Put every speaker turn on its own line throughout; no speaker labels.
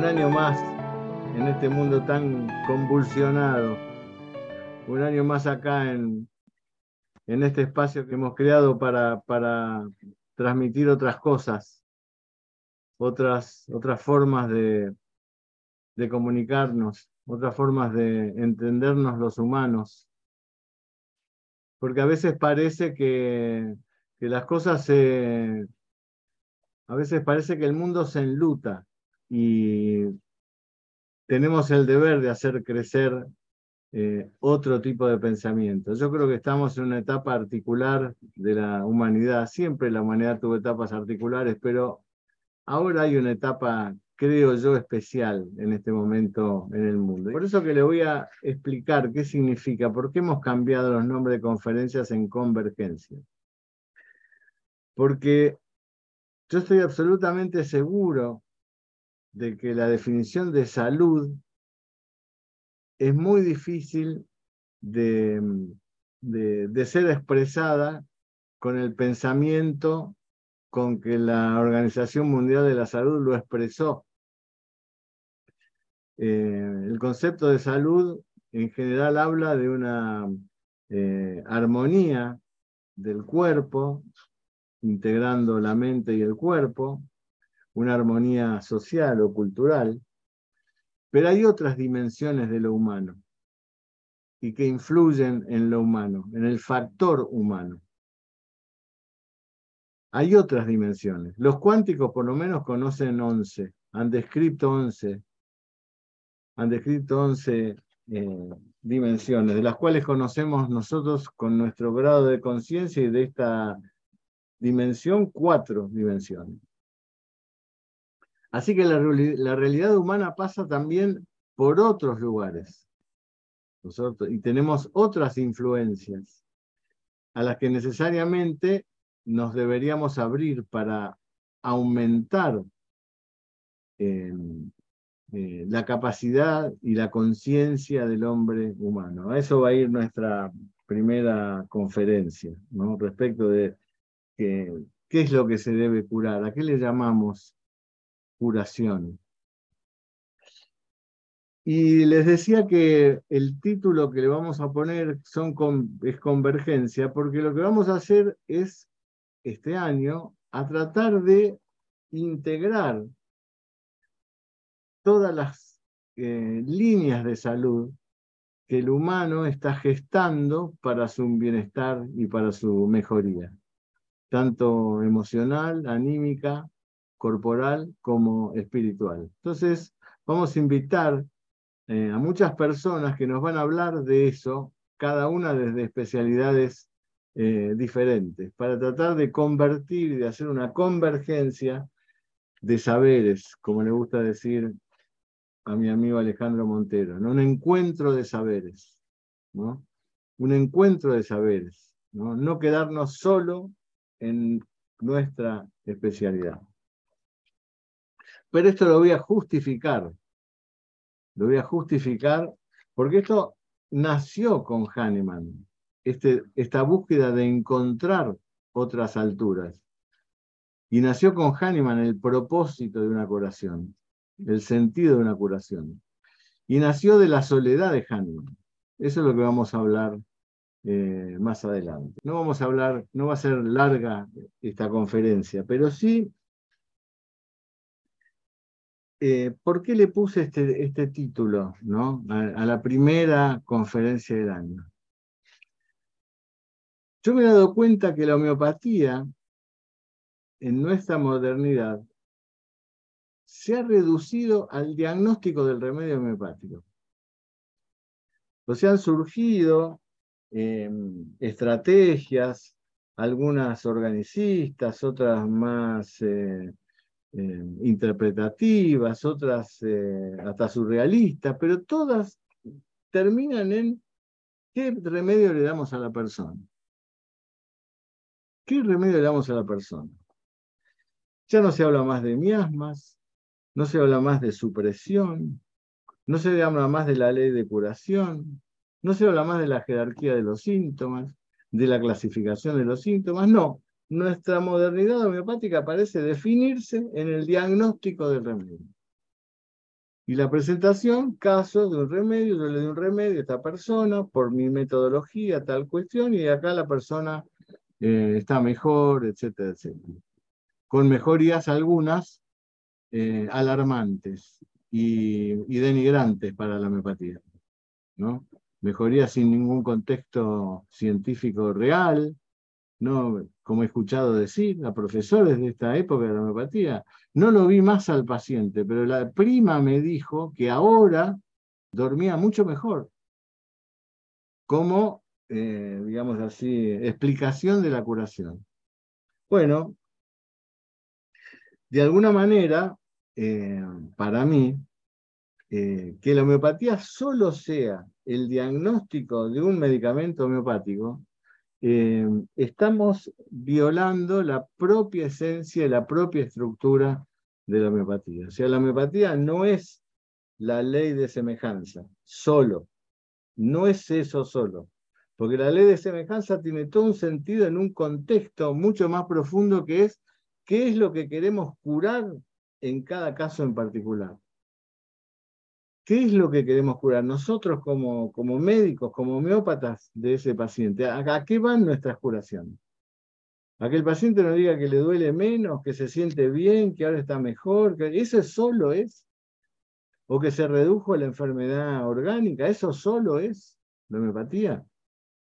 un año más en este mundo tan convulsionado, un año más acá en, en este espacio que hemos creado para, para transmitir otras cosas, otras, otras formas de, de comunicarnos, otras formas de entendernos los humanos. Porque a veces parece que, que las cosas se... A veces parece que el mundo se enluta y tenemos el deber de hacer crecer eh, otro tipo de pensamiento. Yo creo que estamos en una etapa articular de la humanidad. Siempre la humanidad tuvo etapas articulares, pero ahora hay una etapa, creo yo, especial en este momento en el mundo. Por eso que le voy a explicar qué significa, por qué hemos cambiado los nombres de conferencias en convergencia. Porque yo estoy absolutamente seguro de que la definición de salud es muy difícil de, de, ser expresada con el pensamiento con que la Organización Mundial de la Salud lo expresó. Eh, el concepto de salud en general habla de una eh, armonía del cuerpo, integrando la mente y el cuerpo, una armonía social o cultural, pero hay otras dimensiones de lo humano y que influyen en lo humano, en el factor humano. Hay otras dimensiones. Los cuánticos por lo menos conocen 11, han descrito 11, han descrito 11 eh, dimensiones, de las cuales conocemos nosotros con nuestro grado de conciencia y de esta dimensión, cuatro dimensiones. Así que la, realidad humana pasa también por otros lugares. y tenemos otras influencias a las que necesariamente nos deberíamos abrir para aumentar eh, eh, la capacidad y la conciencia del hombre humano. A eso va a ir nuestra primera conferencia, ¿no? respecto de qué es lo que se debe curar, a qué le llamamos curación. Y les decía que el título que le vamos a poner es convergencia, porque lo que vamos a hacer es, este año, a tratar de integrar todas las eh, líneas de salud que el humano está gestando para su bienestar y para su mejoría, tanto emocional, anímica, corporal como espiritual. Entonces, vamos a invitar eh, a muchas personas que nos van a hablar de eso, cada una desde especialidades eh, diferentes, para tratar de convertir de hacer una convergencia de saberes, como le gusta decir a mi amigo Alejandro Montero, un encuentro de saberes, ¿no? un encuentro de saberes, no quedarnos solo en nuestra especialidad. Pero esto lo voy a justificar. Lo voy a justificar porque esto nació con Hahnemann, este, esta búsqueda de encontrar otras alturas. Y nació con Hahnemann el propósito de una curación, el sentido de una curación. Y nació de la soledad de Hahnemann. Eso es lo que vamos a hablar eh, más adelante. No vamos a hablar, no va a ser larga esta conferencia, pero sí eh, ¿por qué le puse este, este título ¿no? a, la primera conferencia del año? Yo me he dado cuenta que la homeopatía en nuestra modernidad se ha reducido al diagnóstico del remedio homeopático. O sea, han surgido em, estrategias, algunas organicistas, otras más eh, eh, interpretativas, otras eh, hasta surrealistas, pero todas terminan en qué remedio le damos a la persona. ¿Qué remedio le damos a la persona? Ya no se habla más de miasmas, no se habla más de supresión, no se habla más de la ley de curación, no se habla más de la jerarquía de los síntomas, de la clasificación de los síntomas, no nuestra modernidad homeopática parece definirse en el diagnóstico del remedio. Y la presentación, caso de un remedio, yo le doy un remedio a esta persona por mi metodología, tal cuestión, y acá la persona eh, está mejor, etcétera, etcétera. Con mejorías algunas eh, alarmantes y, y, denigrantes para la homeopatía. ¿no? Mejorías sin ningún contexto científico real, no, como he escuchado decir a profesores de esta época de la homeopatía, no lo vi más al paciente, pero la prima me dijo que ahora dormía mucho mejor. Como, eh, digamos así, explicación de la curación. Bueno, de alguna manera, eh, para mí, eh, que la homeopatía solo sea el diagnóstico de un medicamento homeopático, eh, estamos violando la propia esencia y la propia estructura de la homeopatía. O sea, la homeopatía no es la ley de semejanza, solo. No es eso solo. Porque la ley de semejanza tiene todo un sentido en un contexto mucho más profundo que es qué es lo que queremos curar en cada caso en particular. ¿Qué es lo que queremos curar nosotros como, como médicos, como homeópatas de ese paciente? ¿A, qué van nuestras curaciones? A que el paciente nos diga que le duele menos, que se siente bien, que ahora está mejor, eso solo es. O que se redujo la enfermedad orgánica, eso solo es la homeopatía.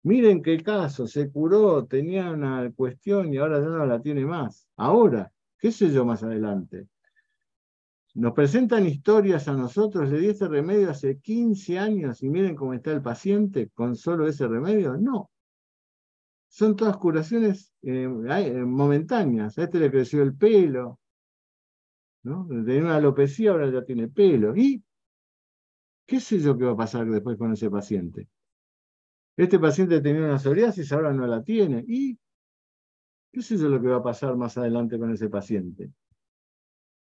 Miren qué caso, se curó, tenía una cuestión y ahora ya no la tiene más. Ahora, qué sé yo más adelante. Nos presentan historias a nosotros, le di ese remedio hace 15 años y miren cómo está el paciente con solo ese remedio. No. Son todas curaciones eh, eh, momentáneas. A este le creció el pelo, ¿no? Tenía una alopecia, ahora ya tiene pelo. ¿Y qué sé yo qué va a pasar después con ese paciente? Este paciente tenía una psoriasis, ahora no la tiene. ¿Y qué sé yo lo que va a pasar más adelante con ese paciente?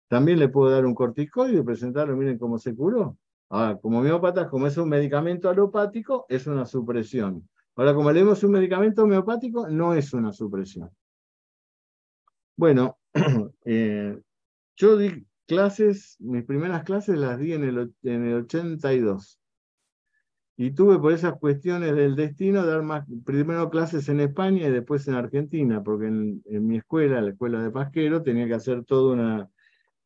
También le puedo dar un corticoide y presentarlo, miren cómo se curó. Ahora, como homeópata, como es un medicamento alopático, es una supresión. Ahora, como leemos un medicamento homeopático, no es una supresión. Bueno, eh, yo di clases, mis primeras clases las di en el, en el 82. Y tuve por esas cuestiones del destino dar más, primero clases en España y después en Argentina, porque en, en mi escuela, la escuela de Pasquero, tenía que hacer toda una,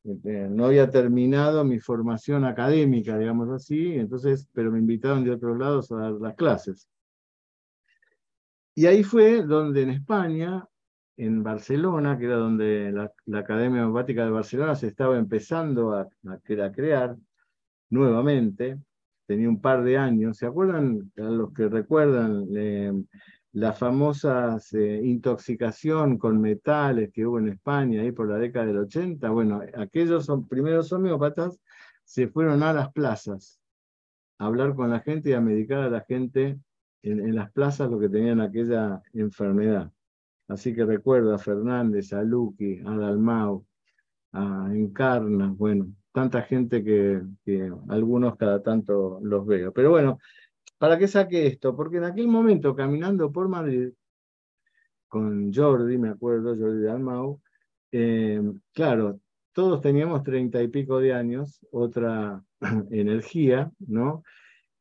no había terminado mi formación académica, digamos así, entonces, pero me invitaron de otros lados a dar las clases. Y ahí fue donde en España, en Barcelona, que era donde la, Academia Homeopática de Barcelona se estaba empezando a, crear nuevamente, tenía un par de años, ¿se acuerdan? Los que recuerdan, la famosa eh, intoxicación con metales que hubo en España ahí por la década del 80, bueno, aquellos son, primeros homeópatas se fueron a las plazas a hablar con la gente y a medicar a la gente en, las plazas lo que tenían aquella enfermedad. Así que recuerdo a Fernández, a Luqui, a Dalmau, a Encarna, bueno, tanta gente que, que algunos cada tanto los veo. Pero bueno, ¿Para qué saqué esto? Porque en aquel momento, caminando por Madrid, con Jordi, me acuerdo, Jordi Dalmau, eh, claro, todos teníamos treinta y pico de años, otra energía, ¿no?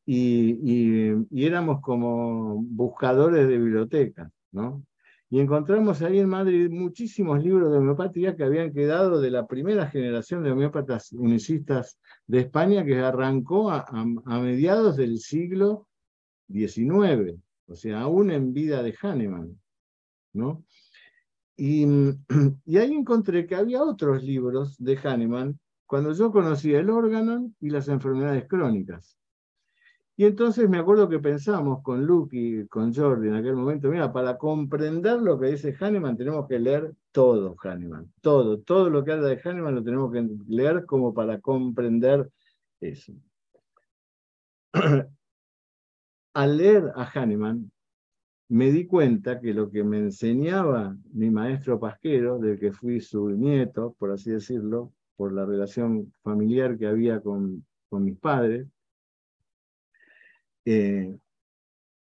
Y, y, éramos como buscadores de bibliotecas, ¿no? Y encontramos ahí en Madrid muchísimos libros de homeopatía que habían quedado de la primera generación de homeópatas unicistas de España que arrancó a, a mediados del siglo 19, o sea, aún en vida de Hahnemann. ¿no? Y, y, ahí encontré que había otros libros de Hahnemann cuando yo conocía el órgano y las enfermedades crónicas. Y entonces me acuerdo que pensamos con Luke y con Jordi en aquel momento, mira, para comprender lo que dice Hahnemann tenemos que leer todo Hahnemann, todo, todo lo que habla de Hahnemann lo tenemos que leer como para comprender eso. al leer a Hahnemann, me di cuenta que lo que me enseñaba mi maestro Pasquero, del que fui su nieto, por así decirlo, por la relación familiar que había con, con mis padres, eh,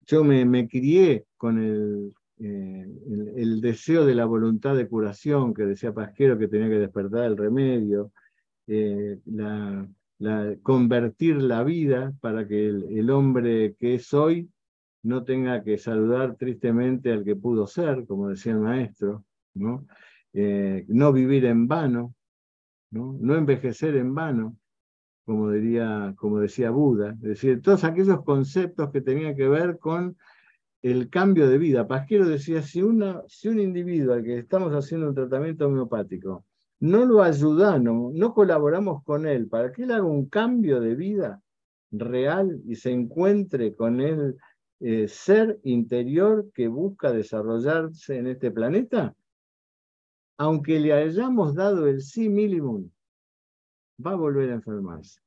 yo me, me, crié con el, eh, el, deseo de la voluntad de curación que decía Pasquero que tenía que despertar el remedio, eh, la, convertir la vida para que el, hombre que es hoy no tenga que saludar tristemente al que pudo ser, como decía el maestro, ¿no? Eh, vivir en vano, ¿no? envejecer en vano, como, diría, como decía Buda, es decir, todos aquellos conceptos que tenían que ver con el cambio de vida. Pasquero decía, si, si un individuo al que estamos haciendo un tratamiento homeopático no lo ayudamos, no colaboramos con él para que él haga un cambio de vida real y se encuentre con el eh, ser interior que busca desarrollarse en este planeta, aunque le hayamos dado el sí mínimo, va a volver a enfermarse.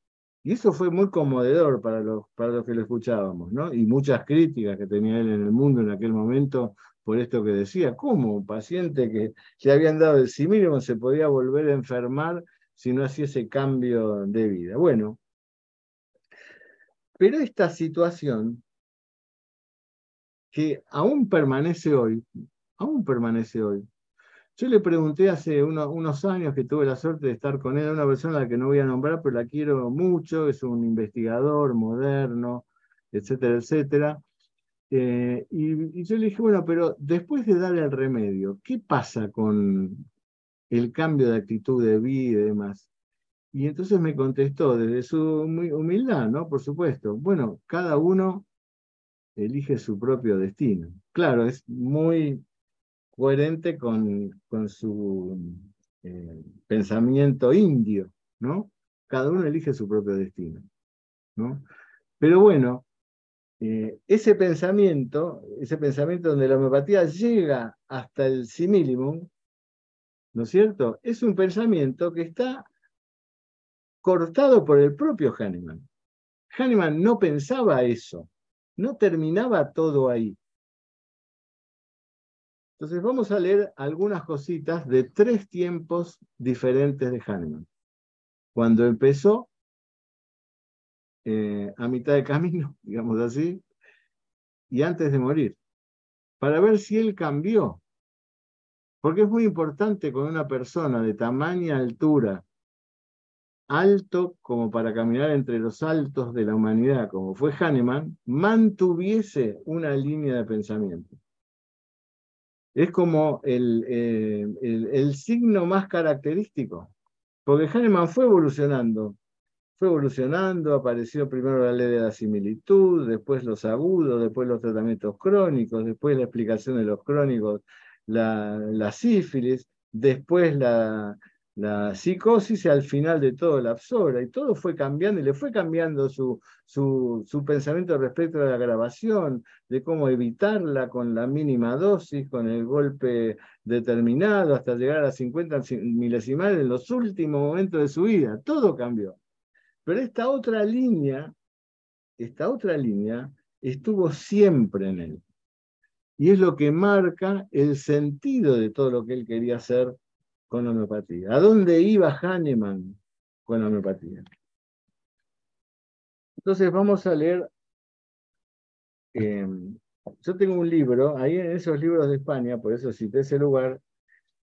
Y eso fue muy conmovedor para los, para los que lo escuchábamos, ¿no? Y muchas críticas que tenía él en el mundo en aquel momento por esto que decía. ¿Cómo un paciente que le habían dado el sí mínimo se podía volver a enfermar si no hacía ese cambio de vida? Bueno, pero esta situación que aún permanece hoy, aún permanece hoy, yo le pregunté hace unos años que tuve la suerte de estar con él, una persona a la que no voy a nombrar, pero la quiero mucho, es un investigador moderno, etcétera, etcétera. Eh, y, yo le dije, bueno, pero después de dar el remedio, ¿qué pasa con el cambio de actitud de vida y demás? Y entonces me contestó desde su humildad, ¿no? Por supuesto. Bueno, cada uno elige su propio destino. Claro, es muy coherente con, con su eh, pensamiento indio, ¿no? Cada uno elige su propio destino, ¿no? Pero bueno, eh, ese pensamiento, ese pensamiento donde la homeopatía llega hasta el similimum, ¿no es cierto? Es un pensamiento que está cortado por el propio Hahnemann. Hahnemann no pensaba eso, no terminaba todo ahí. Entonces vamos a leer algunas cositas de tres tiempos diferentes de Hahnemann. Cuando empezó, eh, a mitad de camino, digamos así, y antes de morir, para ver si él cambió. Porque es muy importante con una persona de tamaña altura, alto como para caminar entre los altos de la humanidad, como fue Hahnemann, mantuviese una línea de pensamiento es como eh, el, el, signo más característico, porque Hahnemann fue evolucionando, fue evolucionando, apareció primero la ley de la similitud, después los agudos, después los tratamientos crónicos, después la explicación de los crónicos, la, sífilis, después la, la psicosis al final de todo la absorba y todo fue cambiando y le fue cambiando su, su, pensamiento respecto a la grabación, de cómo evitarla con la mínima dosis, con el golpe determinado, hasta llegar a 50 milesimales en los últimos momentos de su vida. Todo cambió. Pero esta otra línea, esta otra línea estuvo siempre en él. Y es lo que marca el sentido de todo lo que él quería hacer con homeopatía. ¿A dónde iba Hahnemann con homeopatía? Entonces vamos a leer, em, yo tengo un libro, ahí en esos libros de España, por eso cité ese lugar,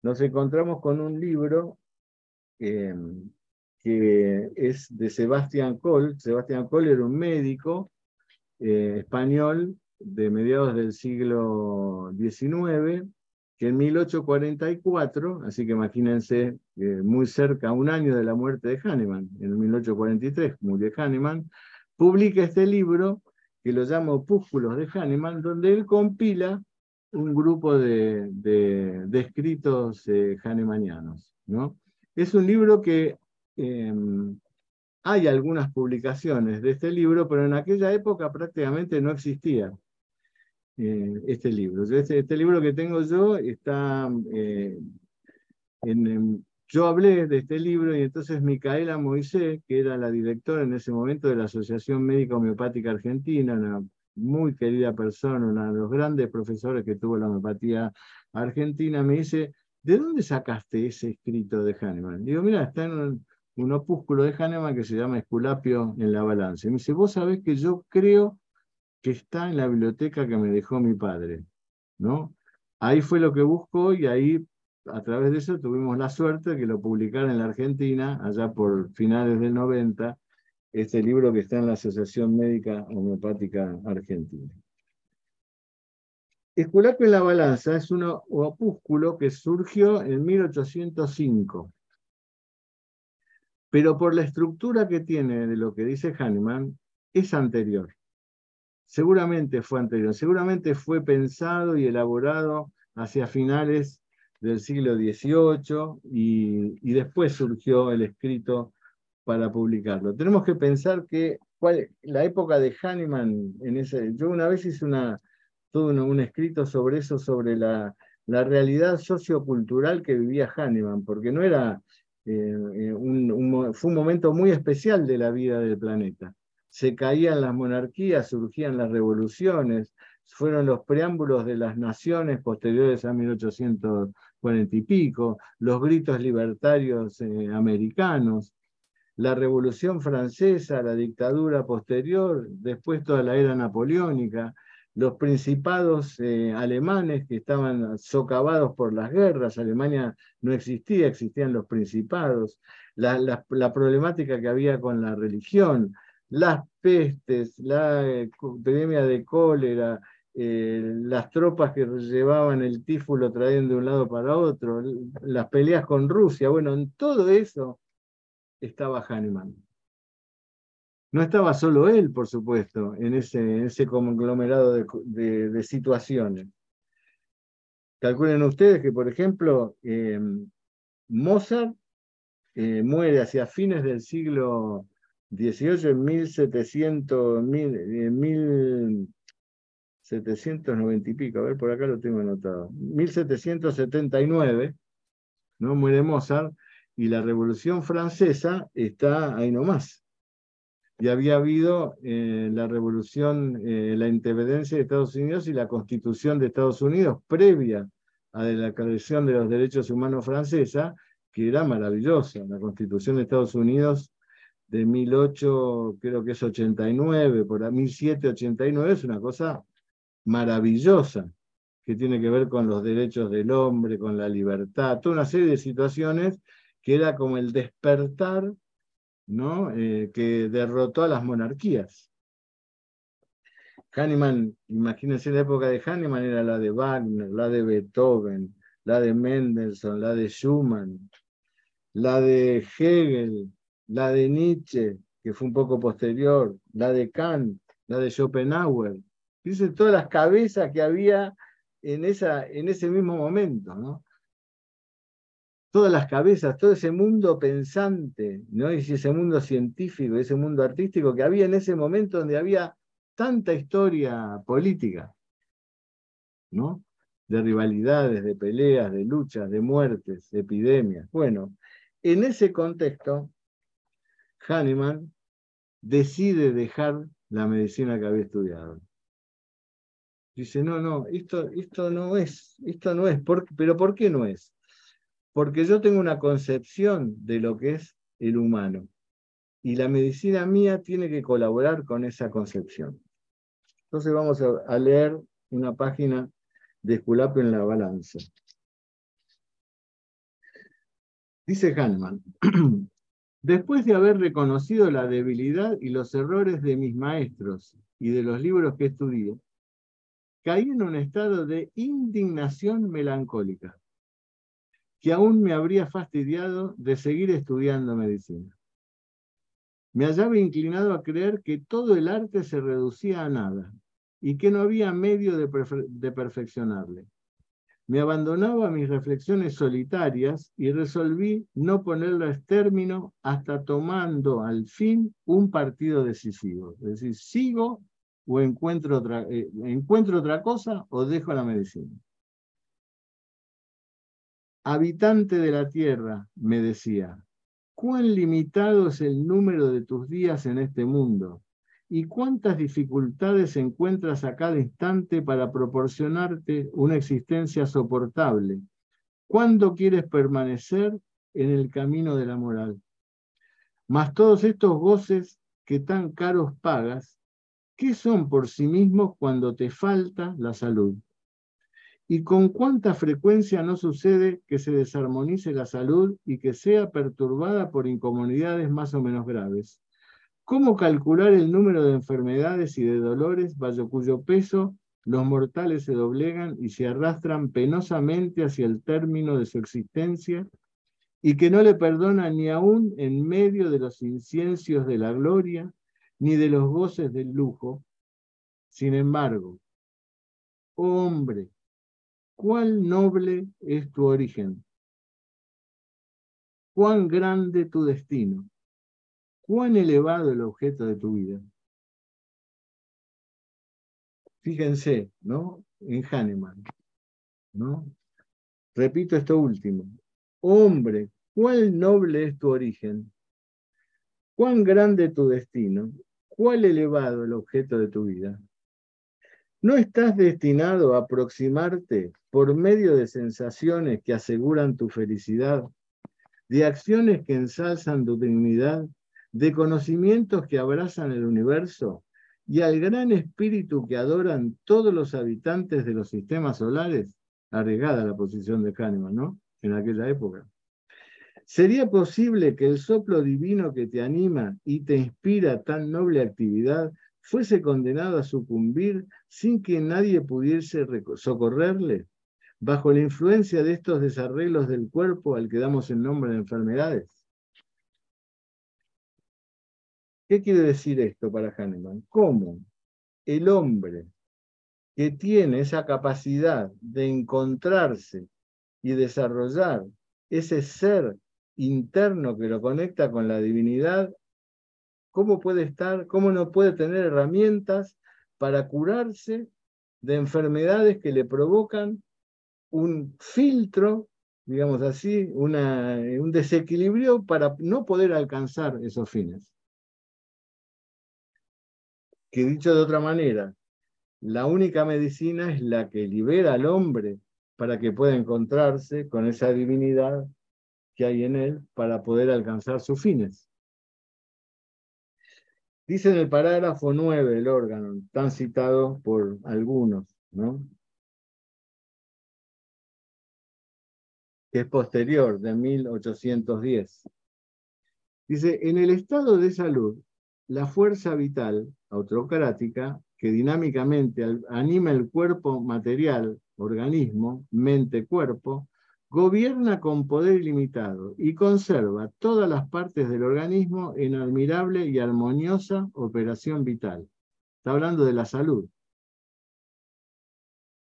nos encontramos con un libro em, que es de Sebastián Kohl. Sebastián Kohl era un médico eh, español de mediados del siglo XIX, que en 1844, así que imagínense, eh, muy cerca, un año de la muerte de Hahnemann, en 1843 murió Hahnemann, publica este libro que lo llama Opúsculos de Hahnemann, donde él compila un grupo de, de, escritos eh. ¿no? Es un libro que em, hay algunas publicaciones de este libro, pero en aquella época prácticamente no existía. Eh, este libro. Este, este, libro que tengo yo está eh, en, yo hablé de este libro y entonces Micaela Moisés, que era la directora en ese momento de la Asociación Médica Homeopática Argentina, una muy querida persona, uno de los grandes profesores que tuvo la homeopatía argentina, me dice, ¿de dónde sacaste ese escrito de Hahnemann? Digo, mira, está en un opúsculo de Hahnemann que se llama Esculapio en la balanza. Y me dice, vos sabés que yo creo que está en la biblioteca que me dejó mi padre, ¿no? Ahí fue lo que buscó y ahí, a través de eso, tuvimos la suerte de que lo publicara en la Argentina, allá por finales del 90, este libro que está en la Asociación Médica Homeopática Argentina. Esculapio en la balanza es un opúsculo que surgió en 1805, pero por la estructura que tiene de lo que dice Hahnemann, es anterior. Seguramente fue anterior, seguramente fue pensado y elaborado hacia finales del siglo XVIII y, después surgió el escrito para publicarlo. Tenemos que pensar que la época de Hahnemann, en ese, yo una vez hice una, todo un, escrito sobre eso, sobre la, la, realidad sociocultural que vivía Hahnemann, porque no era, eh, un, fue un momento muy especial de la vida del planeta. Se caían las monarquías, surgían las revoluciones, fueron los preámbulos de las naciones posteriores a 1840 y pico, los gritos libertarios eh, americanos, la Revolución Francesa, la dictadura posterior, después toda la era napoleónica, los principados eh, alemanes que estaban socavados por las guerras, Alemania no existía, existían los principados, la, problemática que había con la religión, las pestes, la eh, epidemia de cólera, eh, las tropas que llevaban el tífulo trayendo de un lado para otro, las peleas con Rusia, bueno, en todo eso estaba Hahnemann. No estaba solo él, por supuesto, en ese, conglomerado de, situaciones. Calculen ustedes que, por ejemplo, eh, Mozart eh, muere hacia fines del siglo XVIII, en 1700, 1790 y pico, a ver, por acá lo tengo anotado, 1779, ¿no? muere Mozart, y la Revolución Francesa está ahí nomás y había habido eh, la revolución, eh, la independencia de Estados Unidos y la constitución de Estados Unidos previa a la declaración de los derechos humanos francesa, que era maravillosa. La constitución de Estados Unidos de 18, creo que es 89, por 1789, es una cosa maravillosa, que tiene que ver con los derechos del hombre, con la libertad, toda una serie de situaciones que era como el despertar ¿no? Eh, que derrotó a las monarquías. Hahnemann, imagínense la época de Hahnemann, era la de Wagner, la de Beethoven, la de Mendelssohn, la de Schumann, la de Hegel, la de Nietzsche, que fue un poco posterior, la de Kant, la de Schopenhauer. Dice todas las cabezas que había en, esa, en ese mismo momento, ¿no? Todas las cabezas, todo ese mundo pensante, ¿no? y ese mundo científico, ese mundo artístico que había en ese momento donde había tanta historia política, ¿no? de rivalidades, de peleas, de luchas, de muertes, de epidemias. Bueno, en ese contexto, Hahnemann decide dejar la medicina que había estudiado. Dice, no, no, esto, esto no es, esto no es, pero ¿por qué no es? Porque yo tengo una concepción de lo que es el humano y la medicina mía tiene que colaborar con esa concepción. Entonces vamos a, leer una página de Esculapio en la balanza. Dice Hahnemann, después de haber reconocido la debilidad y los errores de mis maestros y de los libros que estudié, caí en un estado de indignación melancólica que aún me habría fastidiado de seguir estudiando medicina. Me hallaba inclinado a creer que todo el arte se reducía a nada y que no había medio de, de perfeccionarle. Me abandonaba a mis reflexiones solitarias y resolví no ponerlas término hasta tomando al fin un partido decisivo. Es decir, sigo o encuentro otra, eh, encuentro otra cosa o dejo la medicina. Habitante de la tierra, me decía, cuán limitado es el número de tus días en este mundo y cuántas dificultades encuentras a cada instante para proporcionarte una existencia soportable. ¿Cuándo quieres permanecer en el camino de la moral? Mas todos estos goces que tan caros pagas, ¿qué son por sí mismos cuando te falta la salud? ¿Y con cuánta frecuencia no sucede que se desarmonice la salud y que sea perturbada por incomodidades más o menos graves? ¿Cómo calcular el número de enfermedades y de dolores bajo cuyo peso los mortales se doblegan y se arrastran penosamente hacia el término de su existencia y que no le perdona ni aún en medio de los inciencios de la gloria ni de los goces del lujo? Sin embargo, hombre, cuán noble es tu origen, cuán grande tu destino cuán elevado el objeto de tu vida. Fíjense, ¿no? En Hahnemann, ¿no? Repito esto último. Hombre, cuán noble es tu origen, cuán grande tu destino, cuán elevado el objeto de tu vida. ¿No estás destinado a aproximarte por medio de sensaciones que aseguran tu felicidad, de acciones que ensalzan tu dignidad de conocimientos que abrazan el universo y al gran espíritu que adoran todos los habitantes de los sistemas solares, arriesgada la posición de Kahneman, ¿no? En aquella época. ¿Sería posible que el soplo divino que te anima y te inspira tan noble actividad fuese condenado a sucumbir sin que nadie pudiese socorrerle, bajo la influencia de estos desarreglos del cuerpo al que damos el nombre de enfermedades? ¿Qué quiere decir esto para Hahnemann? ¿Cómo el hombre que tiene esa capacidad de encontrarse y desarrollar ese ser interno que lo conecta con la divinidad, cómo puede estar, cómo no puede tener herramientas para curarse de enfermedades que le provocan un filtro, digamos así, un desequilibrio para no poder alcanzar esos fines que dicho de otra manera, la única medicina es la que libera al hombre para que pueda encontrarse con esa divinidad que hay en él para poder alcanzar sus fines. Dice en el parágrafo 9 el órgano, tan citado por algunos, ¿no? Que es posterior, de 1810. Dice, en el estado de salud, la fuerza vital autocrática que dinámicamente anima el cuerpo material, organismo, mente-cuerpo, gobierna con poder ilimitado y conserva todas las partes del organismo en admirable y armoniosa operación vital. Está hablando de la salud.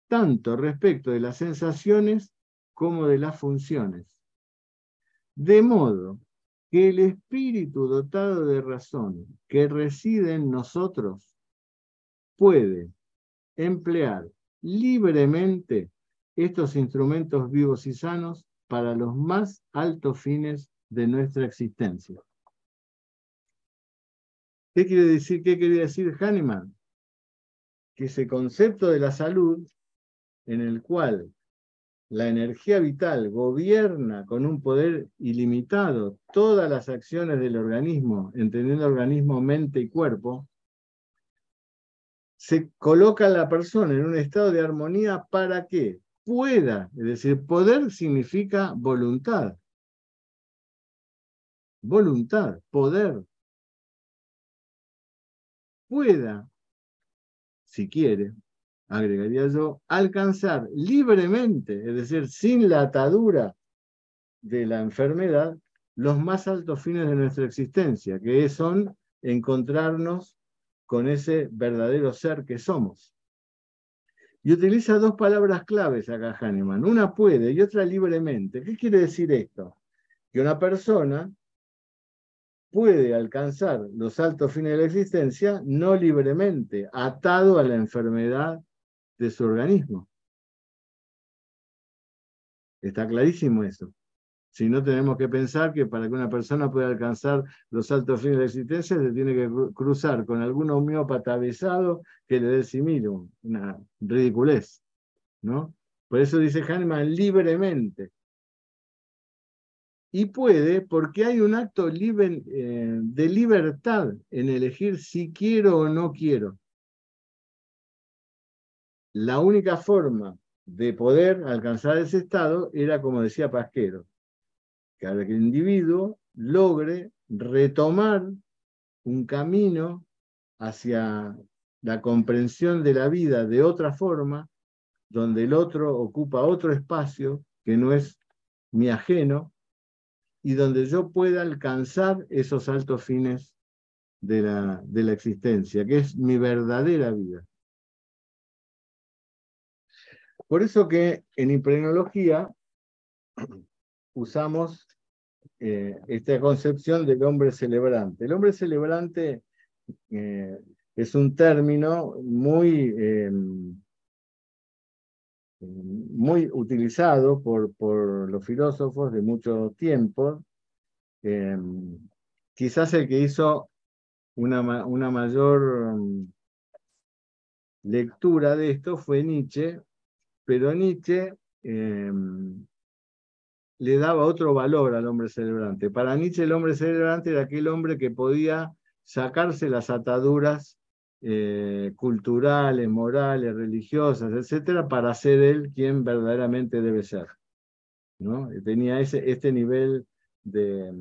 Tanto respecto de las sensaciones como de las funciones. De modo que el espíritu dotado de razón que reside en nosotros puede emplear libremente estos instrumentos vivos y sanos para los más altos fines de nuestra existencia. ¿Qué quiere decir? ¿Qué decir Hahnemann? Que ese concepto de la salud, en el cual la energía vital gobierna con un poder ilimitado todas las acciones del organismo, entendiendo organismo, mente y cuerpo, se coloca la persona en un estado de armonía para que pueda, es decir, poder significa voluntad. Voluntad, poder. Pueda, si quiere, agregaría yo, alcanzar libremente, es decir, sin la atadura de la enfermedad, los más altos fines de nuestra existencia, que son encontrarnos con ese verdadero ser que somos. Y utiliza dos palabras claves acá Hahnemann, una puede y otra libremente. ¿Qué quiere decir esto? Que una persona puede alcanzar los altos fines de la existencia no libremente, atado a la enfermedad de su organismo. Está clarísimo eso. Si no tenemos que pensar que para que una persona pueda alcanzar los altos fines de la existencia, se tiene que cruzar con algún homeópata besado que le dé similo, una ridiculez. ¿no? Por eso dice Hahnemann libremente. Y puede porque hay un acto eh, de libertad en elegir si quiero o no quiero la única forma de poder alcanzar ese estado era, como decía Pasquero, que el individuo logre retomar un camino hacia la comprensión de la vida de otra forma, donde el otro ocupa otro espacio que no es mi ajeno, y donde yo pueda alcanzar esos altos fines de la, de la existencia, que es mi verdadera vida. Por eso que en impregnología usamos eh, esta concepción del hombre celebrante. El hombre celebrante eh, es un término muy, em, muy utilizado por, por, los filósofos de mucho tiempo. Em, quizás el que hizo una, una mayor em, lectura de esto fue Nietzsche, pero Nietzsche le daba otro valor al hombre celebrante. Para Nietzsche el hombre celebrante era aquel hombre que podía sacarse las ataduras eh, culturales, morales, religiosas, etcétera, para ser él quien verdaderamente debe ser. ¿no? Tenía ese, este nivel de,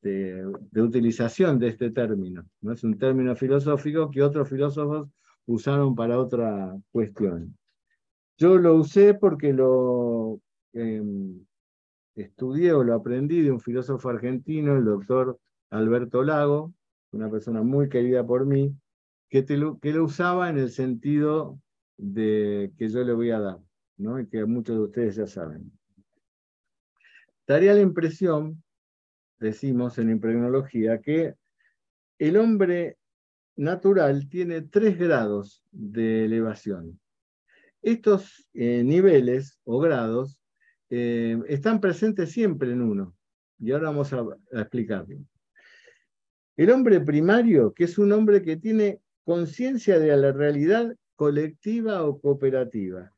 de, utilización de este término. ¿no? Es un término filosófico que otros filósofos usaron para otra cuestión. Yo lo usé porque lo, em, estudié o lo aprendí de un filósofo argentino, el doctor Alberto Lago, una persona muy querida por mí, que, lo, usaba en el sentido de que yo le voy a dar, ¿no? y que muchos de ustedes ya saben. Daría la impresión, decimos en impregnología, que el hombre natural tiene tres grados de elevación. Estos eh, niveles o grados eh, están presentes siempre en uno. Y ahora vamos a, explicarlo. El hombre primario, que es un hombre que tiene conciencia de la realidad colectiva o cooperativa.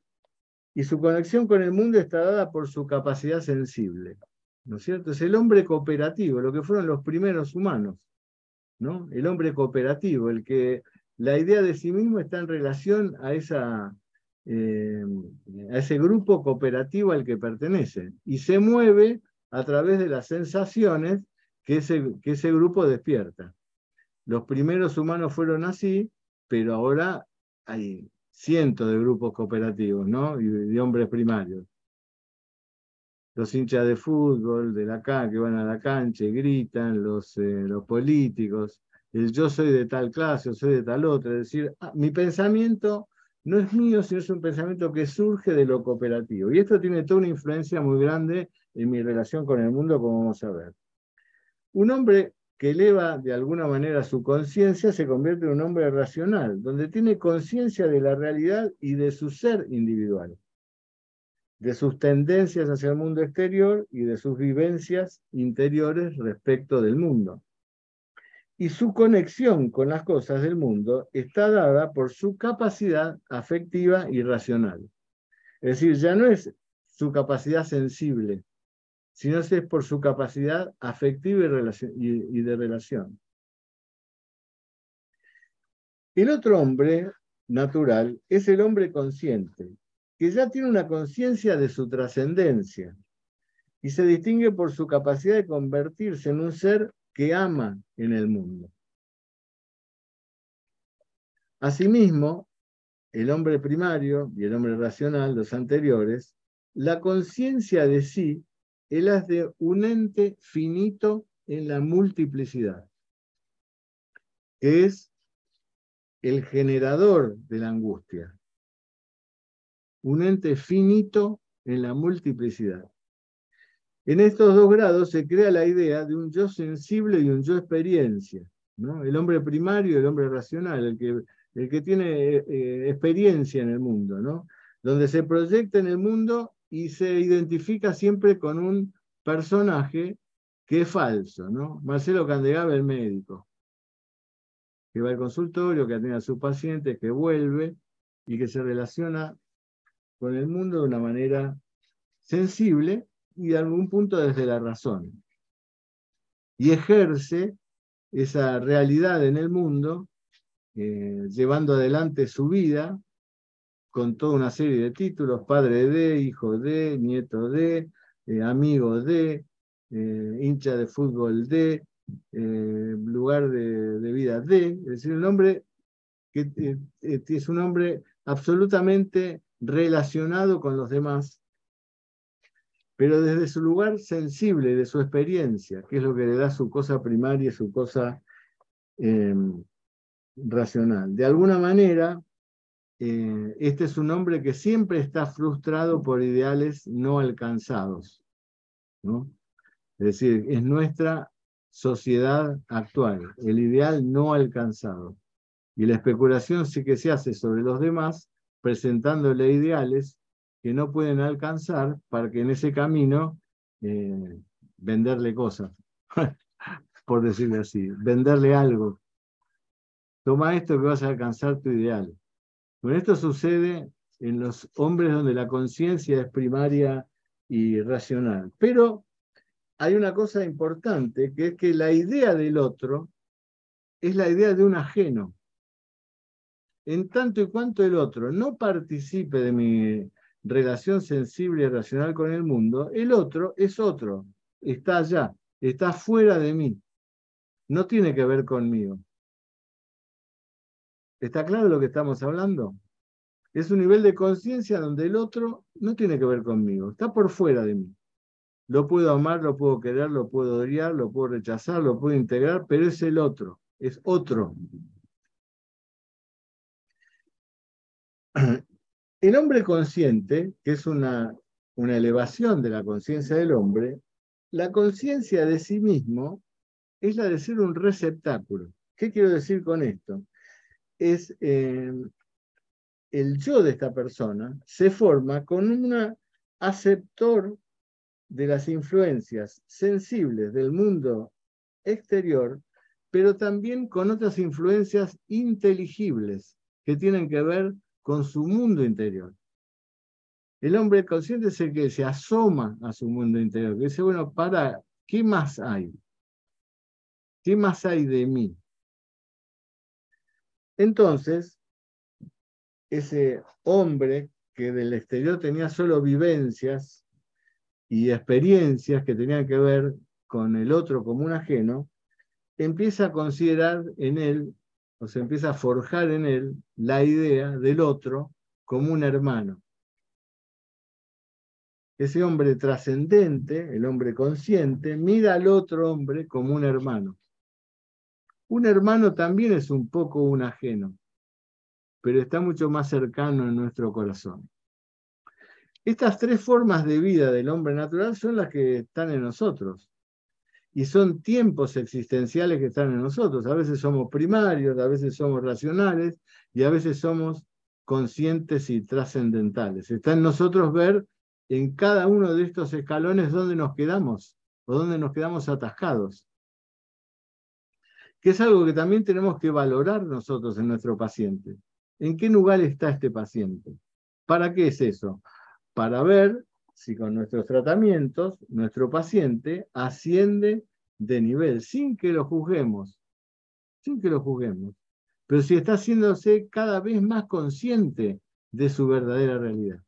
Y su conexión con el mundo está dada por su capacidad sensible. ¿No es cierto? Es el hombre cooperativo, lo que fueron los primeros humanos. ¿no? El hombre cooperativo, el que la idea de sí mismo está en relación a esa eh, a ese grupo cooperativo al que pertenece y se mueve a través de las sensaciones que ese, que ese grupo despierta. Los primeros humanos fueron así, pero ahora hay cientos de grupos cooperativos, ¿no? Y de hombres primarios. Los hinchas de fútbol, de la que van a la cancha y gritan, los, eh, los políticos, el yo soy de tal clase, yo soy de tal otra, es decir, ah, mi pensamiento no es mío, sino es un pensamiento que surge de lo cooperativo. Y esto tiene toda una influencia muy grande en mi relación con el mundo, como vamos a ver. Un hombre que eleva de alguna manera su conciencia se convierte en un hombre racional, donde tiene conciencia de la realidad y de su ser individual, de sus tendencias hacia el mundo exterior y de sus vivencias interiores respecto del mundo y su conexión con las cosas del mundo está dada por su capacidad afectiva y racional. Es decir, ya no es su capacidad sensible, sino es por su capacidad afectiva y, de relación. El otro hombre natural es el hombre consciente, que ya tiene una conciencia de su trascendencia y se distingue por su capacidad de convertirse en un ser que ama en el mundo. Asimismo, el hombre primario y el hombre racional, los anteriores, la conciencia de sí es la de un ente finito en la multiplicidad, es el generador de la angustia. Un ente finito en la multiplicidad. En estos dos grados se crea la idea de un yo sensible y un yo experiencia. El hombre primario y el hombre racional, el que, el que tiene eh, experiencia en el mundo, donde se proyecta en el mundo y se identifica siempre con un personaje que es falso. ¿no? Marcelo Candegave, el médico, que va al consultorio, que atiende a su paciente, que vuelve y que se relaciona con el mundo de una manera sensible y de algún punto desde la razón. Y ejerce esa realidad en el mundo, eh, llevando adelante su vida con toda una serie de títulos, padre de, hijo de, nieto de, eh, amigo de, eh, hincha de fútbol de, lugar de, vida de, es decir, un hombre que es un hombre absolutamente relacionado con los demás, pero desde su lugar sensible, de su experiencia, que es lo que le da su cosa primaria, su cosa em, racional. De alguna manera, este es un hombre que siempre está frustrado por ideales no alcanzados. ¿no? Es decir, es nuestra sociedad actual, el ideal no alcanzado. Y la especulación sí que se hace sobre los demás, presentándole ideales que no pueden alcanzar para que en ese camino eh, venderle cosas, por decirlo así, venderle algo. Toma esto que vas a alcanzar tu ideal. Bueno, esto sucede en los hombres donde la conciencia es primaria y racional. Pero hay una cosa importante, que es que la idea del otro es la idea de un ajeno. En tanto y cuanto el otro no participe de mi relación sensible y racional con el mundo, el otro es otro, está allá, está fuera de mí, no tiene que ver conmigo. ¿Está claro lo que estamos hablando? Es un nivel de conciencia donde el otro no tiene que ver conmigo, está por fuera de mí. Lo puedo amar, lo puedo querer, lo puedo odiar, lo puedo rechazar, lo puedo integrar, pero es el otro, es otro. El hombre consciente, que es una, elevación de la conciencia del hombre, la conciencia de sí mismo es la de ser un receptáculo. ¿Qué quiero decir con esto? Es eh, el yo de esta persona se forma con un aceptor de las influencias sensibles del mundo exterior, pero también con otras influencias inteligibles que tienen que ver con su mundo interior. El hombre consciente es el que se asoma a su mundo interior, que dice, bueno, para, ¿qué más hay? ¿Qué más hay de mí? Entonces, ese hombre que del exterior tenía solo vivencias y experiencias que tenían que ver con el otro como un ajeno, empieza a considerar en él, o se empieza a forjar en él la idea del otro como un hermano. Ese hombre trascendente, el hombre consciente, mira al otro hombre como un hermano. Un hermano también es un poco un ajeno, pero está mucho más cercano en nuestro corazón. Estas tres formas de vida del hombre natural son las que están en nosotros. Y son tiempos existenciales que están en nosotros. A veces somos primarios, a veces somos racionales y a veces somos conscientes y trascendentales. Está en nosotros ver en cada uno de estos escalones dónde nos quedamos o dónde nos quedamos atascados. Que es algo que también tenemos que valorar nosotros en nuestro paciente. ¿En qué lugar está este paciente? ¿Para qué es eso? para ver si con nuestros tratamientos nuestro paciente asciende de nivel, sin que lo juzguemos, sin que lo juzguemos, pero si está haciéndose cada vez más consciente de su verdadera realidad,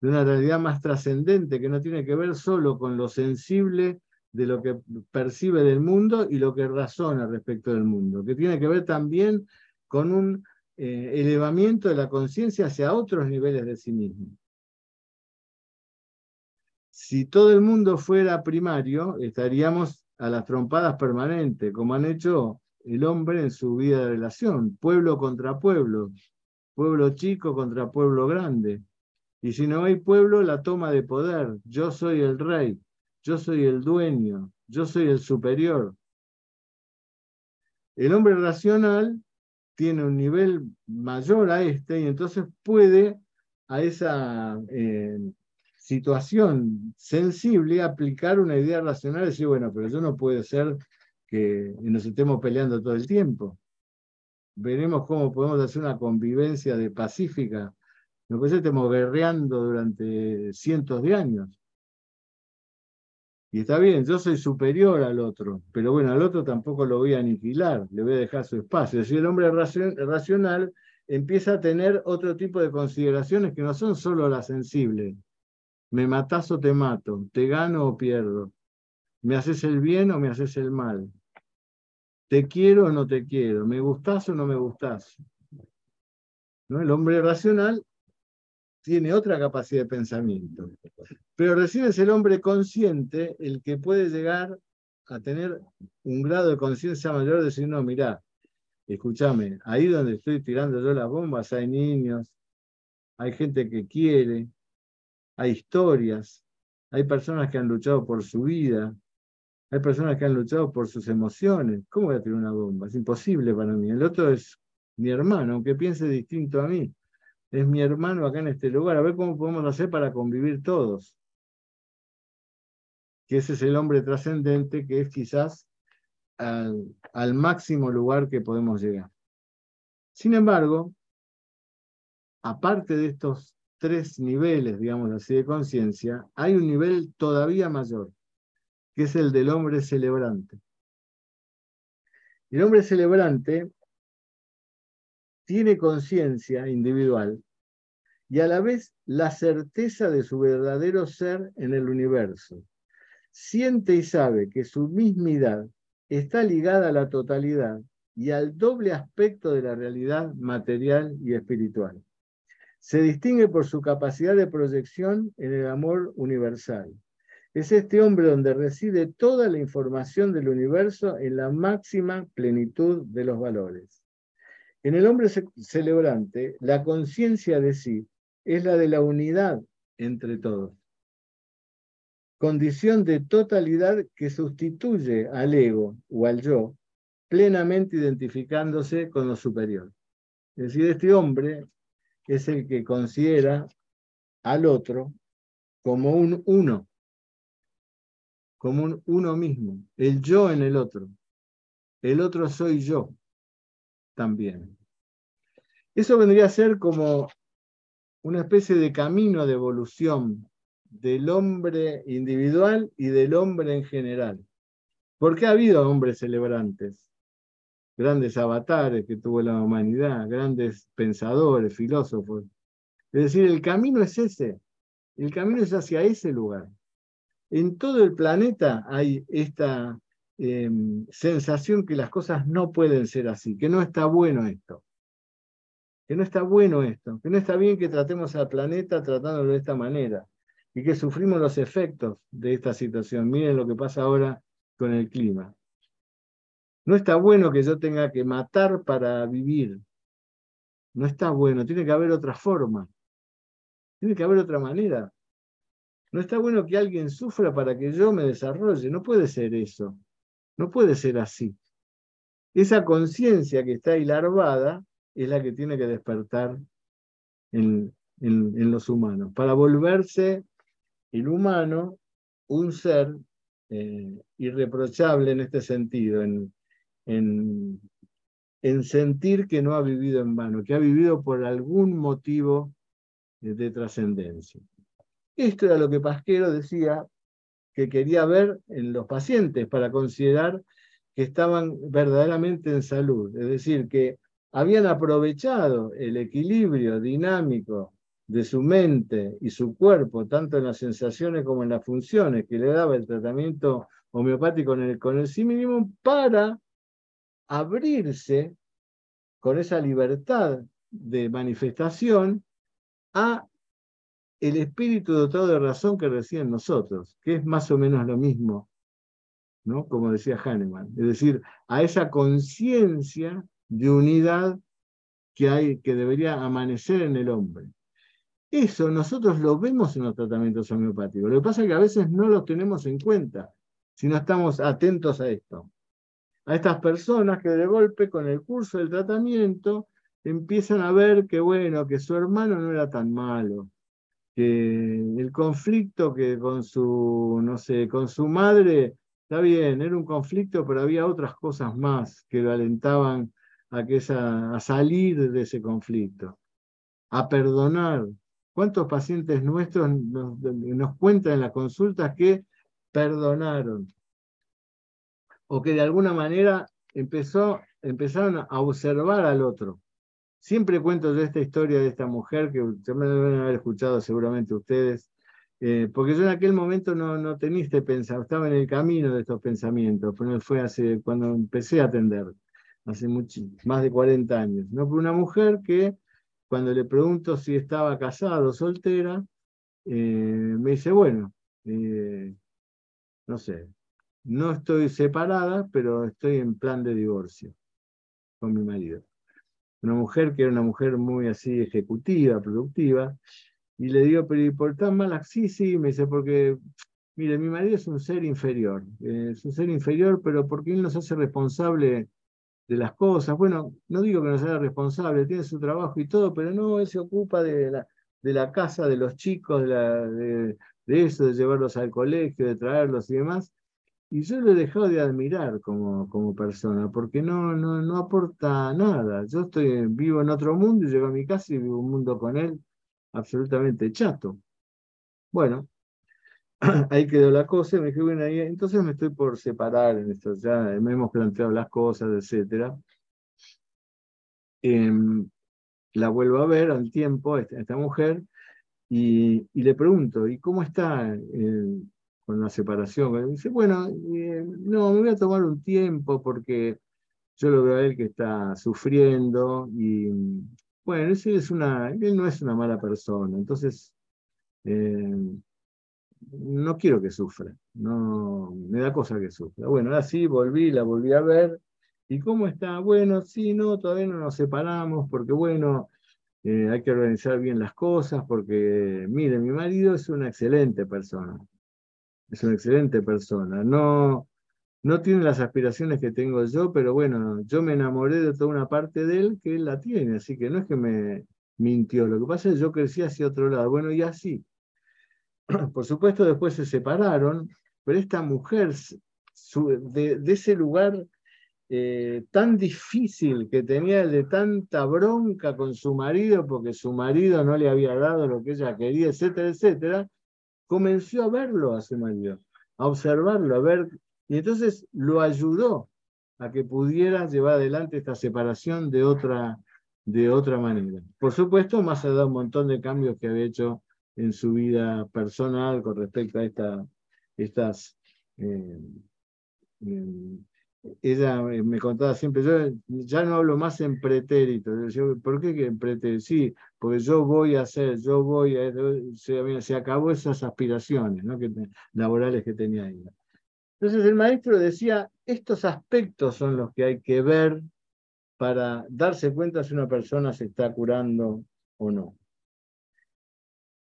de una realidad más trascendente que no tiene que ver solo con lo sensible de lo que percibe del mundo y lo que razona respecto del mundo, que tiene que ver también con un eh, elevamiento de la conciencia hacia otros niveles de sí mismo. Si todo el mundo fuera primario, estaríamos a las trompadas permanentes, como han hecho el hombre en su vida de relación, pueblo contra pueblo, pueblo chico contra pueblo grande. Y si no hay pueblo, la toma de poder. Yo soy el rey, yo soy el dueño, yo soy el superior. El hombre racional tiene un nivel mayor a este y entonces puede a esa eh, situación sensible aplicar una idea racional y decir, bueno, pero yo no puede ser que nos estemos peleando todo el tiempo. Veremos cómo podemos hacer una convivencia de pacífica. No puede ser estemos guerreando durante cientos de años. Y está bien, yo soy superior al otro, pero bueno, al otro tampoco lo voy a aniquilar, le voy a dejar su espacio. Si el hombre racional empieza a tener otro tipo de consideraciones que no son solo las sensibles. Me matas o te mato, te gano o pierdo. ¿Me haces el bien o me haces el mal? ¿Te quiero o no te quiero? ¿Me gustás o no me gustás? ¿No? El hombre racional tiene otra capacidad de pensamiento. Pero recién es el hombre consciente el que puede llegar a tener un grado de conciencia mayor de decir, no, mirá, escúchame, ahí donde estoy tirando yo las bombas hay niños, hay gente que quiere, hay historias, hay personas que han luchado por su vida, hay personas que han luchado por sus emociones. ¿Cómo voy a tirar una bomba? Es imposible para mí. El otro es mi hermano, aunque piense distinto a mí. Es mi hermano acá en este lugar. A ver cómo podemos hacer para convivir todos. Que ese es el hombre trascendente que es quizás al, al máximo lugar que podemos llegar. Sin embargo, aparte de estos tres niveles, digamos así, de conciencia, hay un nivel todavía mayor, que es el del hombre celebrante. El hombre celebrante tiene conciencia individual y a la vez la certeza de su verdadero ser en el universo. Siente y sabe que su mismidad está ligada a la totalidad y al doble aspecto de la realidad material y espiritual. Se distingue por su capacidad de proyección en el amor universal es este hombre donde reside toda la información del universo en la máxima plenitud de los valores. En el hombre celebrante, la conciencia de sí es la de la unidad entre todos, condición de totalidad que sustituye al ego o al yo, plenamente identificándose con lo superior. Es decir, este hombre es el que considera al otro como un uno, como un uno mismo, el yo en el otro. El otro soy yo también. Eso vendría a ser como una especie de camino de evolución del hombre individual y del hombre en general. Porque ha habido hombres celebrantes, grandes avatares que tuvo la humanidad, grandes pensadores, filósofos. Es decir, el camino es ese, el camino es hacia ese lugar en todo el planeta hay esta em, sensación que las cosas no pueden ser así, que no está bueno esto, que no está bueno esto, que no está bien que tratemos al planeta tratándolo de esta manera y que sufrimos los efectos de esta situación. Miren lo que pasa ahora con el clima. No está bueno que yo tenga que matar para vivir. No está bueno, tiene que haber otra forma. Tiene que haber otra manera. No está bueno que alguien sufra para que yo me desarrolle. No puede ser eso. No puede ser así. Esa conciencia que está ahí larvada es la que tiene que despertar en, los humanos, para volverse el humano un ser eh, irreprochable en este sentido, en, en, en, sentir que no ha vivido en vano, que ha vivido por algún motivo de trascendencia. Esto era lo que Pasquero decía que quería ver en los pacientes para considerar que estaban verdaderamente en salud, es decir, que habían aprovechado el equilibrio dinámico de su mente y su cuerpo, tanto en las sensaciones como en las funciones que le daba el tratamiento homeopático con el, con el sí mínimo, para abrirse con esa libertad de manifestación a el espíritu dotado de razón que reciben nosotros, que es más o menos lo mismo, ¿no? Como decía Hahnemann, es decir, a esa conciencia de unidad que hay, que debería amanecer en el hombre. Eso nosotros lo vemos en los tratamientos homeopáticos. Lo que pasa es que a veces no los tenemos en cuenta si no estamos atentos a esto. A estas personas que de golpe con el curso del tratamiento empiezan a ver que bueno, que su hermano no era tan malo, el conflicto que con su, no sé, con su madre, está bien, era un conflicto, pero había otras cosas más que lo alentaban a, que a salir de ese conflicto, a perdonar. ¿Cuántos pacientes nuestros nos, nos cuentan en las consultas que perdonaron? O que de alguna manera empezó, empezaron a observar al otro Siempre cuento yo esta historia de esta mujer que me deben haber escuchado seguramente ustedes, Eh, porque yo en aquel momento no, no tenía este pensamiento, estaba en el camino de estos pensamientos, fue hace, cuando empecé a atender, hace mucho, más de 40 años. ¿no? Una mujer que cuando le pregunto si estaba casada o soltera, eh, me dice, bueno, eh, no sé, no estoy separada, pero estoy en plan de divorcio con mi marido. Una mujer que era una mujer muy así ejecutiva, productiva, y le digo, pero ¿y por tan mala? Sí, sí, me dice, porque, mire, mi marido es un ser inferior, eh, es un ser inferior, pero porque él nos hace responsable de las cosas. Bueno, no digo que nos haga responsable, tiene su trabajo y todo, pero no, él se ocupa de la, de la casa de los chicos, de, de, eso, de llevarlos al colegio, de traerlos y demás. Y yo lo he dejado de admirar como, como persona, porque no, no, no aporta nada. Yo estoy vivo en otro mundo y llego a mi casa y vivo un mundo con él absolutamente chato. Bueno, ahí quedó la cosa y me dije, bueno, entonces me estoy por separar en esto, ya me hemos planteado las cosas, etc. Em, la vuelvo a ver al tiempo, esta, mujer, y, le pregunto, ¿y cómo está eh, con la separación? Dice, bueno, eh, no, me voy a tomar un tiempo porque yo lo veo a él que está sufriendo y bueno, él, es una, él no es una mala persona, entonces eh, no quiero que sufra, no, me da cosa que sufra. Bueno, así volví, la volví a ver, ¿y cómo está? Bueno, sí, no, todavía no nos separamos, porque bueno, eh, hay que organizar bien las cosas, porque mire, mi marido es una excelente persona, es una excelente persona, no, no tiene las aspiraciones que tengo yo, pero bueno, yo me enamoré de toda una parte de él que él la tiene, así que no es que me mintió, lo que pasa es que yo crecí hacia otro lado, bueno, y así. Por supuesto, después se separaron, pero esta mujer, de, ese lugar eh, tan difícil que tenía de tanta bronca con su marido, porque su marido no le había dado lo que ella quería, etcétera, etcétera, comenzó a verlo a su marido, a observarlo, a ver y entonces lo ayudó a que pudiera llevar adelante esta separación de otra, de otra manera. Por supuesto, más allá de un montón de cambios que había hecho en su vida personal con respecto a esta, estas... Eh, eh, ella me contaba siempre, yo ya no hablo más en pretérito. ¿Por qué en pretérito? Sí, porque yo voy a hacer, yo voy a... Se, se acabó esas aspiraciones ¿no? que, laborales que tenía ella. Entonces el maestro decía, estos aspectos son los que hay que ver para darse cuenta si una persona se está curando o no.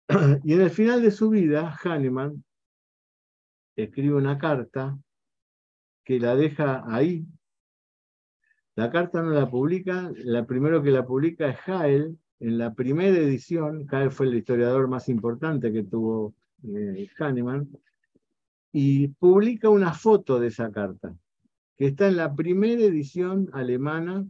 Y en el final de su vida, Hahnemann escribe una carta que la deja ahí. La carta no la publica, la primero que la publica es Hael, en la primera edición, Hael fue el historiador más importante que tuvo eh, Hahnemann, y publica una foto de esa carta, que está en la primera edición alemana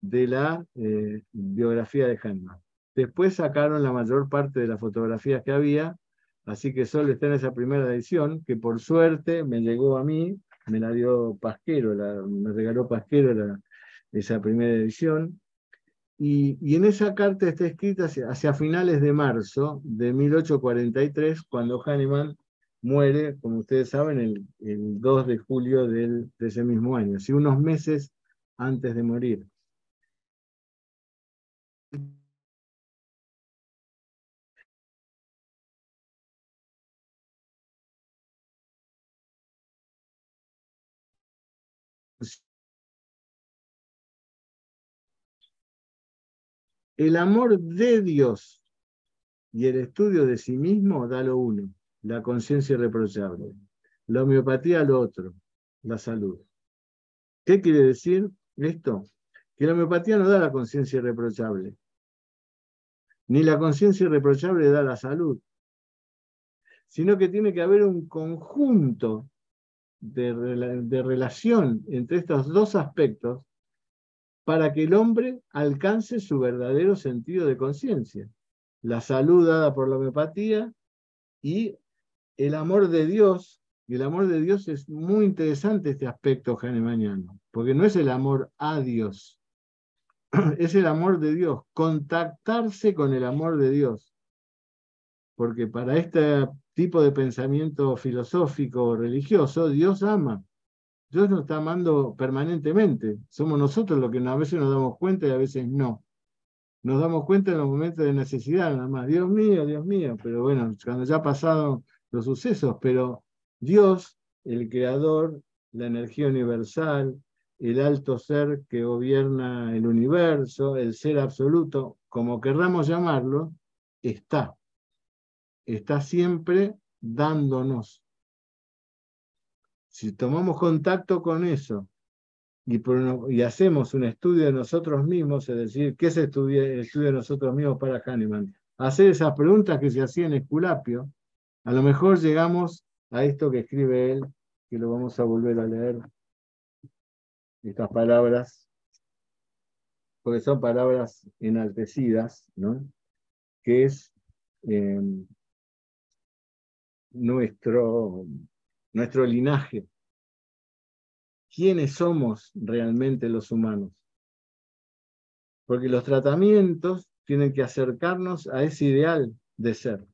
de la eh, biografía de Hahnemann. Después sacaron la mayor parte de las fotografías que había, así que solo está en esa primera edición, que por suerte me llegó a mí, me la dio Pasquero, me regaló Pasquero esa primera edición, y, en esa carta está escrita hacia, finales de marzo de 1843, cuando Hahnemann muere, como ustedes saben, el, el 2 de julio de ese mismo año, así unos meses antes de morir. El amor de Dios y el estudio de sí mismo da lo uno la conciencia irreprochable. La homeopatía lo otro, la salud. ¿Qué quiere decir esto? Que la homeopatía no da la conciencia irreprochable, ni la conciencia irreprochable da la salud, sino que tiene que haber un conjunto de, de relación entre estos dos aspectos para que el hombre alcance su verdadero sentido de conciencia. La salud dada por la homeopatía y el amor de Dios, y el amor de Dios es muy interesante este aspecto mañana, porque no es el amor a Dios, es el amor de Dios, contactarse con el amor de Dios. porque para este tipo de pensamiento filosófico o religioso, Dios ama. Dios nos está amando permanentemente. Somos nosotros los que a veces nos damos cuenta y a veces no. Nos damos cuenta en los momentos de necesidad, nada más. Dios mío, Dios mío. Pero bueno, cuando ya pasado los sucesos, pero Dios, el creador, la energía universal, el alto ser que gobierna el universo, el ser absoluto, como querramos llamarlo, está. Está siempre dándonos. Si tomamos contacto con eso y, hacemos un estudio de nosotros mismos, es decir, ¿qué es el estudio, de nosotros mismos para Kahneman? Hacer esas preguntas que se hacían en Esculapio, a lo mejor llegamos a esto que escribe él, que lo vamos a volver a leer, estas palabras, porque son palabras enaltecidas, ¿no? que es em, nuestro, nuestro linaje. ¿Quiénes somos realmente los humanos? Porque los tratamientos tienen que acercarnos a ese ideal de ser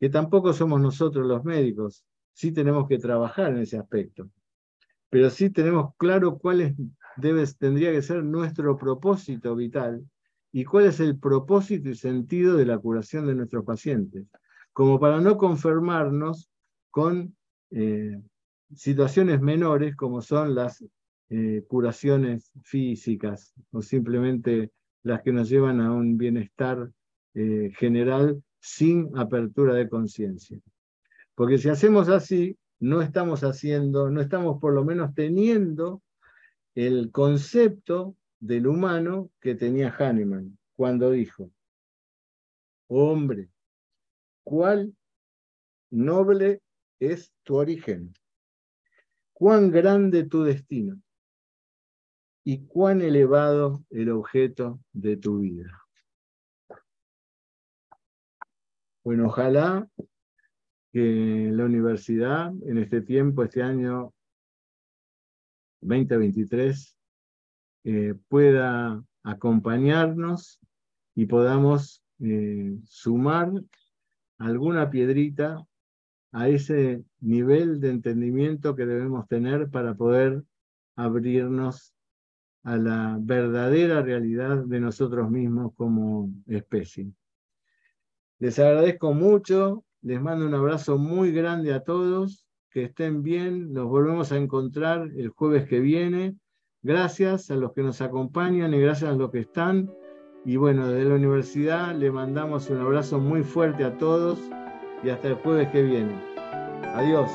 que tampoco somos nosotros los médicos, sí tenemos que trabajar en ese aspecto, pero sí tenemos claro cuál es, tendría que ser nuestro propósito vital y cuál es el propósito y sentido de la curación de nuestros pacientes, como para no conformarnos con eh, situaciones menores como son las eh, curaciones físicas o simplemente las que nos llevan a un bienestar eh, general sin apertura de conciencia. Porque si hacemos así, no estamos haciendo, no estamos por lo menos teniendo el concepto del humano que tenía Hahnemann cuando dijo, hombre, ¿cuál noble es tu origen? ¿Cuán grande tu destino? ¿Y cuán elevado el objeto de tu vida? Bueno, ojalá que la universidad en este tiempo, este año 2023, eh, pueda acompañarnos y podamos eh, sumar alguna piedrita a ese nivel de entendimiento que debemos tener para poder abrirnos a la verdadera realidad de nosotros mismos como especie. Les agradezco mucho, les mando un abrazo muy grande a todos, que estén bien, nos volvemos a encontrar el jueves que viene. Gracias a los que nos acompañan y gracias a los que están. Y bueno, desde la universidad le mandamos un abrazo muy fuerte a todos y hasta el jueves que viene. Adiós.